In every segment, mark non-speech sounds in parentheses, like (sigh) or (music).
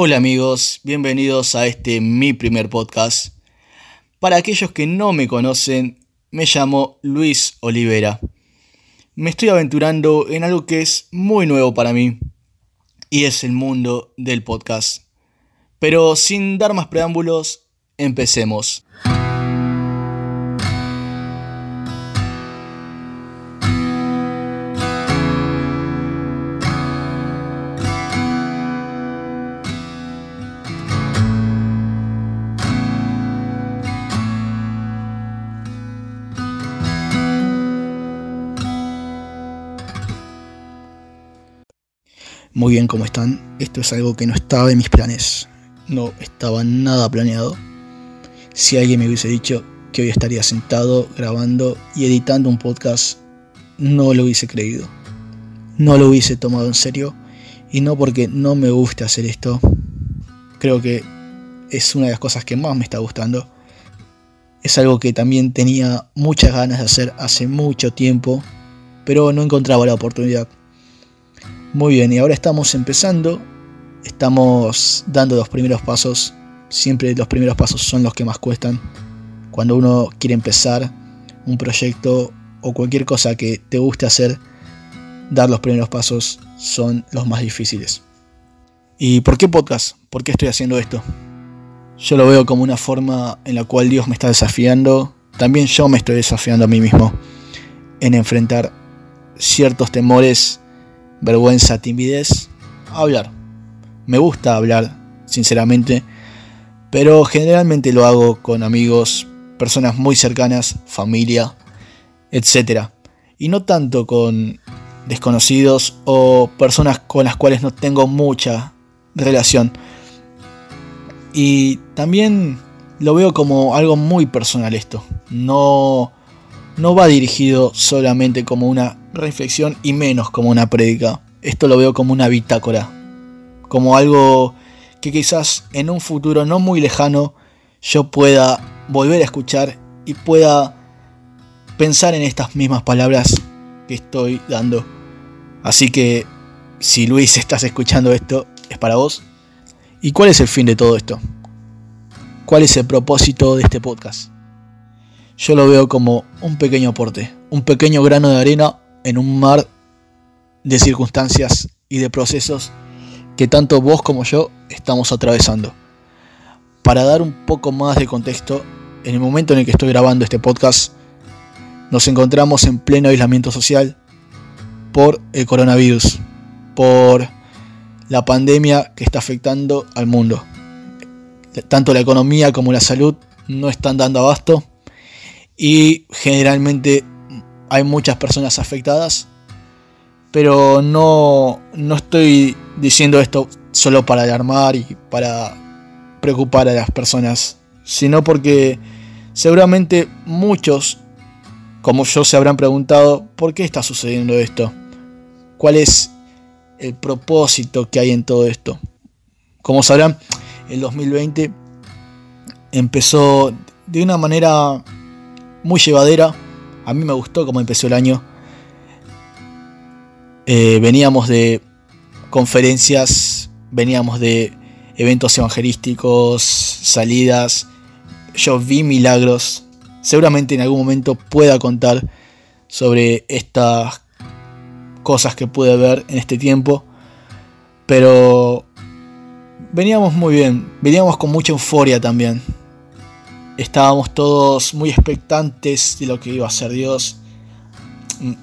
Hola amigos, bienvenidos a este mi primer podcast. Para aquellos que no me conocen, me llamo Luis Olivera. Me estoy aventurando en algo que es muy nuevo para mí y es el mundo del podcast. Pero sin dar más preámbulos, empecemos. Muy bien, ¿cómo están? Esto es algo que no estaba en mis planes. No estaba nada planeado. Si alguien me hubiese dicho que hoy estaría sentado grabando y editando un podcast, no lo hubiese creído. No lo hubiese tomado en serio. Y no porque no me guste hacer esto. Creo que es una de las cosas que más me está gustando. Es algo que también tenía muchas ganas de hacer hace mucho tiempo, pero no encontraba la oportunidad. Muy bien, y ahora estamos empezando, estamos dando los primeros pasos, siempre los primeros pasos son los que más cuestan. Cuando uno quiere empezar un proyecto o cualquier cosa que te guste hacer, dar los primeros pasos son los más difíciles. ¿Y por qué podcast? ¿Por qué estoy haciendo esto? Yo lo veo como una forma en la cual Dios me está desafiando, también yo me estoy desafiando a mí mismo en enfrentar ciertos temores vergüenza, timidez, hablar. Me gusta hablar, sinceramente, pero generalmente lo hago con amigos, personas muy cercanas, familia, etc. Y no tanto con desconocidos o personas con las cuales no tengo mucha relación. Y también lo veo como algo muy personal esto. No, no va dirigido solamente como una reflexión y menos como una prédica. Esto lo veo como una bitácora, como algo que quizás en un futuro no muy lejano yo pueda volver a escuchar y pueda pensar en estas mismas palabras que estoy dando. Así que si Luis estás escuchando esto, es para vos. ¿Y cuál es el fin de todo esto? ¿Cuál es el propósito de este podcast? Yo lo veo como un pequeño aporte, un pequeño grano de arena en un mar de circunstancias y de procesos que tanto vos como yo estamos atravesando. Para dar un poco más de contexto, en el momento en el que estoy grabando este podcast, nos encontramos en pleno aislamiento social por el coronavirus, por la pandemia que está afectando al mundo. Tanto la economía como la salud no están dando abasto y generalmente hay muchas personas afectadas, pero no, no estoy diciendo esto solo para alarmar y para preocupar a las personas, sino porque seguramente muchos, como yo, se habrán preguntado por qué está sucediendo esto, cuál es el propósito que hay en todo esto. Como sabrán, el 2020 empezó de una manera muy llevadera, a mí me gustó cómo empezó el año. Eh, veníamos de conferencias, veníamos de eventos evangelísticos, salidas. Yo vi milagros. Seguramente en algún momento pueda contar sobre estas cosas que pude ver en este tiempo. Pero veníamos muy bien, veníamos con mucha euforia también. Estábamos todos muy expectantes de lo que iba a ser Dios.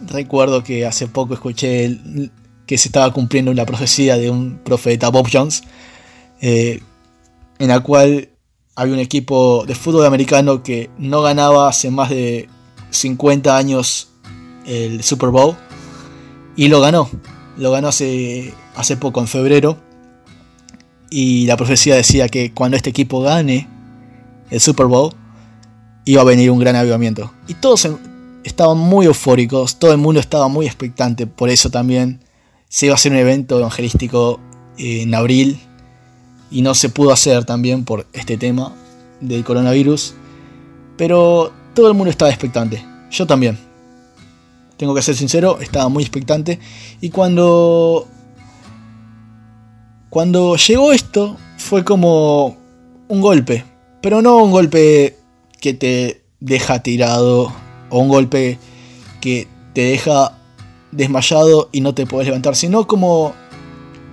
Recuerdo que hace poco escuché que se estaba cumpliendo una profecía de un profeta, Bob Jones, eh, en la cual había un equipo de fútbol americano que no ganaba hace más de 50 años el Super Bowl y lo ganó. Lo ganó hace, hace poco, en febrero. Y la profecía decía que cuando este equipo gane el Super Bowl, iba a venir un gran avivamiento. Y todos estaban muy eufóricos, todo el mundo estaba muy expectante, por eso también se iba a hacer un evento evangelístico en abril y no se pudo hacer también por este tema del coronavirus. Pero todo el mundo estaba expectante, yo también. Tengo que ser sincero, estaba muy expectante. Y cuando. Cuando llegó esto, fue como un golpe, pero no un golpe que te deja tirado o un golpe que te deja desmayado y no te puedes levantar, sino como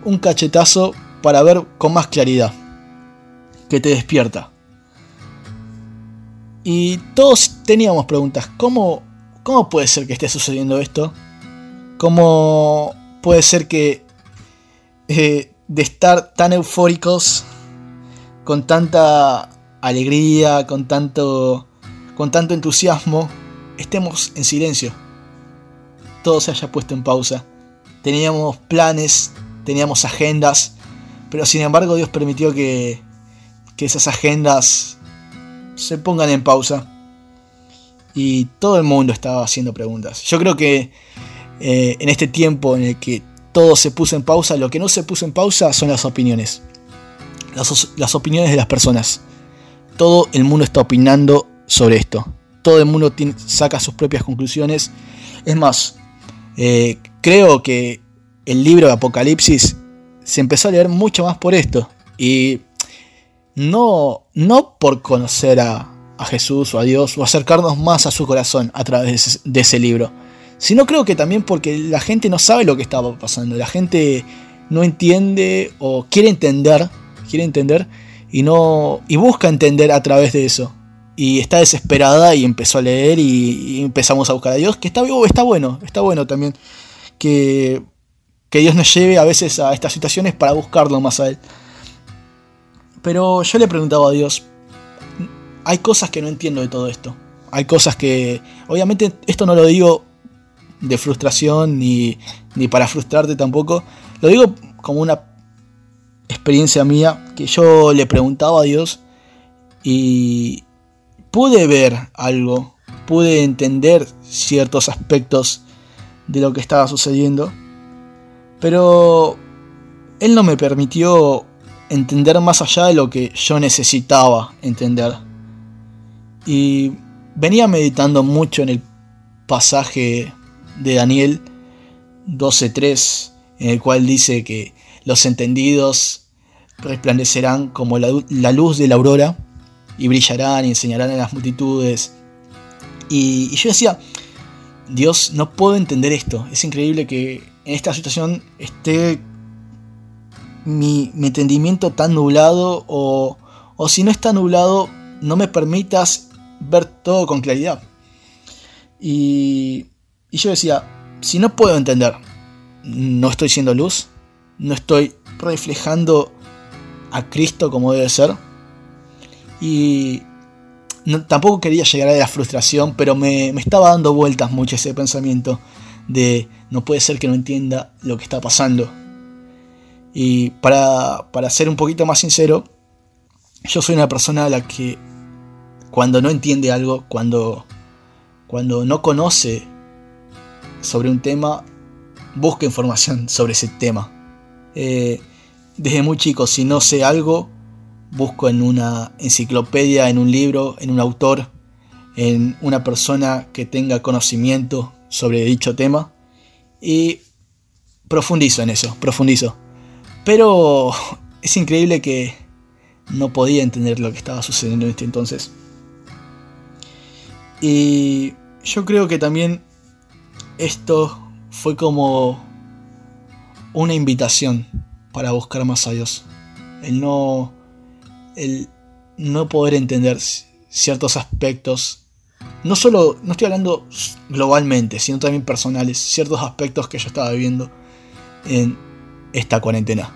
un cachetazo para ver con más claridad, que te despierta. Y todos teníamos preguntas, ¿cómo, cómo puede ser que esté sucediendo esto? ¿Cómo puede ser que eh, de estar tan eufóricos, con tanta alegría, con tanto, con tanto entusiasmo, estemos en silencio? Todo se haya puesto en pausa. Teníamos planes, teníamos agendas, pero sin embargo Dios permitió que, que esas agendas se pongan en pausa. Y todo el mundo estaba haciendo preguntas. Yo creo que eh, en este tiempo en el que todo se puso en pausa, lo que no se puso en pausa son las opiniones. Las, opiniones de las personas. Todo el mundo está opinando sobre esto. Todo el mundo saca sus propias conclusiones. Es más, eh, creo que el libro de Apocalipsis se empezó a leer mucho más por esto. Y no, no por conocer a, Jesús o a Dios o acercarnos más a su corazón a través de ese, libro, sino creo que también porque la gente no sabe lo que estaba pasando, la gente no entiende o quiere entender, quiere entender y no y busca entender a través de eso. Y está desesperada y empezó a leer y, y empezamos a buscar a Dios, que está, está bueno, está bueno también que, que Dios nos lleve a veces a estas situaciones para buscarlo más a Él. Pero yo le preguntaba a Dios, hay cosas que no entiendo de todo esto. Hay cosas que, obviamente esto no lo digo de frustración ni, ni para frustrarte tampoco. Lo digo como una experiencia mía que yo le preguntaba a Dios y pude ver algo, pude entender ciertos aspectos de lo que estaba sucediendo, pero Él no me permitió entender más allá de lo que yo necesitaba entender. Y venía meditando mucho en el pasaje de Daniel 12.3, en el cual dice que los entendidos resplandecerán como la, luz de la aurora y brillarán y enseñarán a las multitudes. Y, yo decía, Dios, no puedo entender esto. Es increíble que en esta situación esté mi, entendimiento tan nublado o, o si no está nublado, no me permitas ver todo con claridad. Y, y yo decía, si no puedo entender, no estoy siendo luz, no estoy reflejando a Cristo como debe ser. Y tampoco quería llegar a la frustración, pero me, me, estaba dando vueltas mucho ese pensamiento de no puede ser que no entienda lo que está pasando. Y para, ser un poquito más sincero, yo soy una persona a la que cuando no entiende algo, cuando, cuando no conoce sobre un tema, busca información sobre ese tema. Eh, desde muy chico, si no sé algo, busco en una enciclopedia, en un libro, en un autor, en una persona que tenga conocimiento sobre dicho tema y profundizo en eso, profundizo. Pero (laughs) es increíble que no podía entender lo que estaba sucediendo en este entonces. Y yo creo que también esto fue como una invitación para buscar más a Dios. El no, el no poder entender ciertos aspectos. No solo, no estoy hablando globalmente, sino también personales. Ciertos aspectos que yo estaba viviendo en esta cuarentena.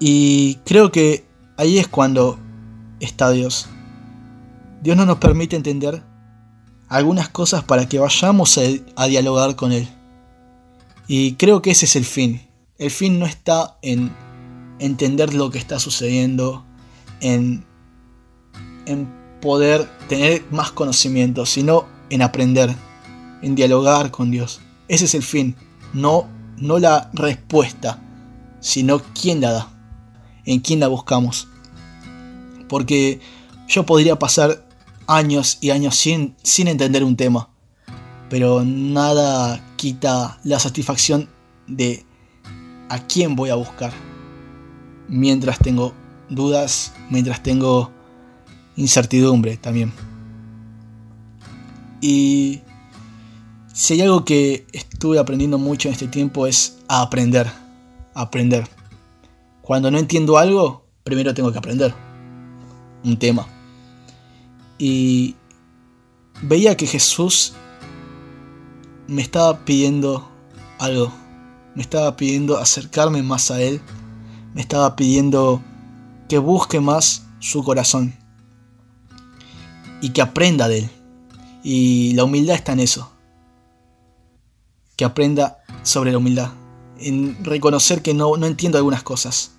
Y creo que ahí es cuando está Dios. Dios no nos permite entender algunas cosas para que vayamos a, dialogar con Él. Y creo que ese es el fin. El fin no está en entender lo que está sucediendo, en, en poder tener más conocimiento, sino en aprender, en dialogar con Dios. Ese es el fin, no no la respuesta, sino quién la da, en quién la buscamos. Porque yo podría pasar años y años sin, sin entender un tema, pero nada quita la satisfacción de a quién voy a buscar. mientras tengo dudas, mientras tengo incertidumbre también. Y si hay algo que estuve aprendiendo mucho en este tiempo es a aprender, aprender. Cuando no entiendo algo, primero tengo que aprender un tema. Y veía que Jesús me estaba pidiendo algo. Me estaba pidiendo acercarme más a Él. Me estaba pidiendo que busque más su corazón. Y que aprenda de Él. Y la humildad está en eso. Que aprenda sobre la humildad. En reconocer que no, no entiendo algunas cosas.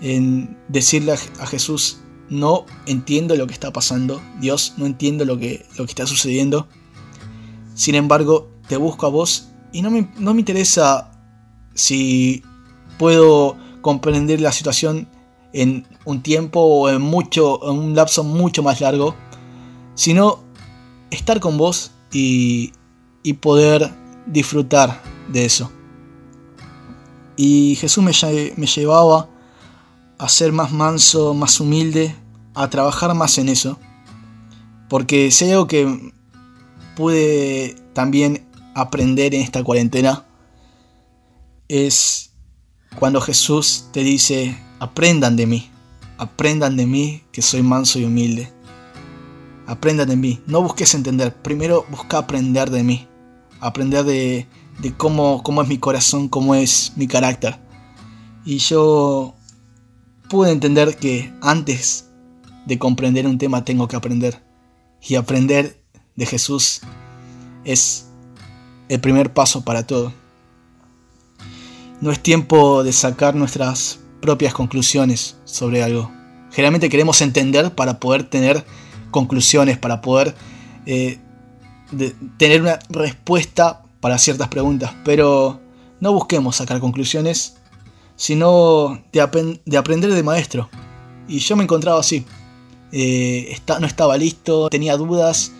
En decirle a, Jesús, no entiendo lo que está pasando. Dios, no entiendo lo que, lo que está sucediendo. Sin embargo, te busco a vos y no me, no me interesa si puedo comprender la situación en un tiempo o en, mucho, en un lapso mucho más largo, sino estar con vos y, y poder disfrutar de eso. Y Jesús me, llevaba a ser más manso, más humilde, a trabajar más en eso. Porque si algo que pude también aprender en esta cuarentena es cuando Jesús te dice, aprendan de mí, aprendan de mí que soy manso y humilde. Aprendan de mí, no busques entender, primero busca aprender de mí, aprender de, de cómo, cómo es mi corazón, cómo es mi carácter. Y yo pude entender que antes de comprender un tema tengo que aprender. Y aprender de Jesús es el primer paso para todo. No es tiempo de sacar nuestras propias conclusiones sobre algo. Generalmente queremos entender para poder tener conclusiones, para poder eh, tener una respuesta para ciertas preguntas, pero no busquemos sacar conclusiones, sino de, de aprender de maestro. Y yo me encontraba así. Eh, no estaba listo, tenía dudas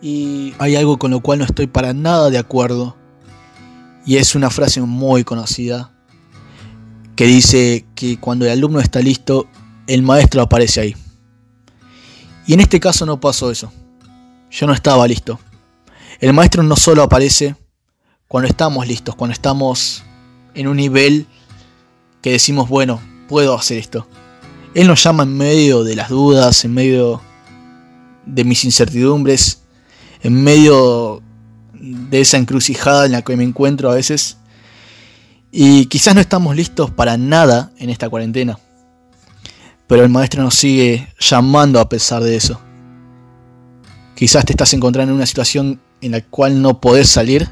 y hay algo con lo cual no estoy para nada de acuerdo. Y es una frase muy conocida que dice que cuando el alumno está listo, el maestro aparece ahí. Y en este caso no pasó eso. Yo no estaba listo. El maestro no solo aparece cuando estamos listos, cuando estamos en un nivel que decimos, bueno, puedo hacer esto. Él nos llama en medio de las dudas, en medio de mis incertidumbres, en medio de esa encrucijada en la que me encuentro a veces. Y quizás no estamos listos para nada en esta cuarentena. Pero el maestro nos sigue llamando a pesar de eso. Quizás te estás encontrando en una situación en la cual no podés salir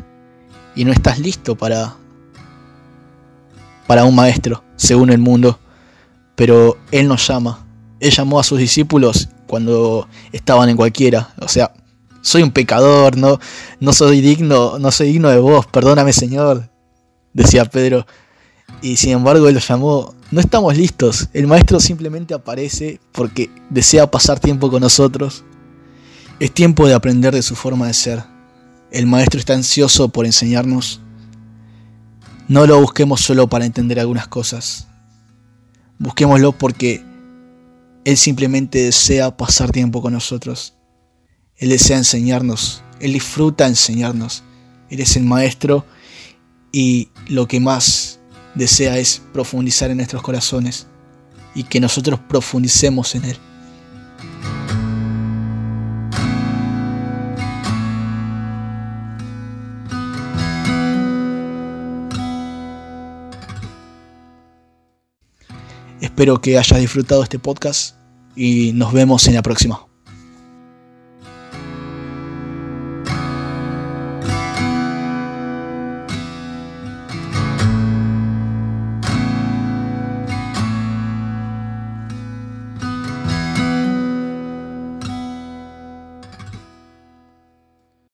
y no estás listo para para un maestro, según el mundo pero Él nos llama. Él llamó a sus discípulos cuando estaban en cualquiera. O sea, soy un pecador, no, no soy digno, no soy digno de vos, perdóname Señor, decía Pedro. Y sin embargo Él los llamó. No estamos listos. El Maestro simplemente aparece porque desea pasar tiempo con nosotros. Es tiempo de aprender de su forma de ser. El Maestro está ansioso por enseñarnos. No lo busquemos solo para entender algunas cosas, Busquémoslo porque Él simplemente desea pasar tiempo con nosotros. Él desea enseñarnos. Él disfruta enseñarnos. Él es el maestro y lo que más desea es profundizar en nuestros corazones y que nosotros profundicemos en Él. Espero que hayas disfrutado este podcast y nos vemos en la próxima.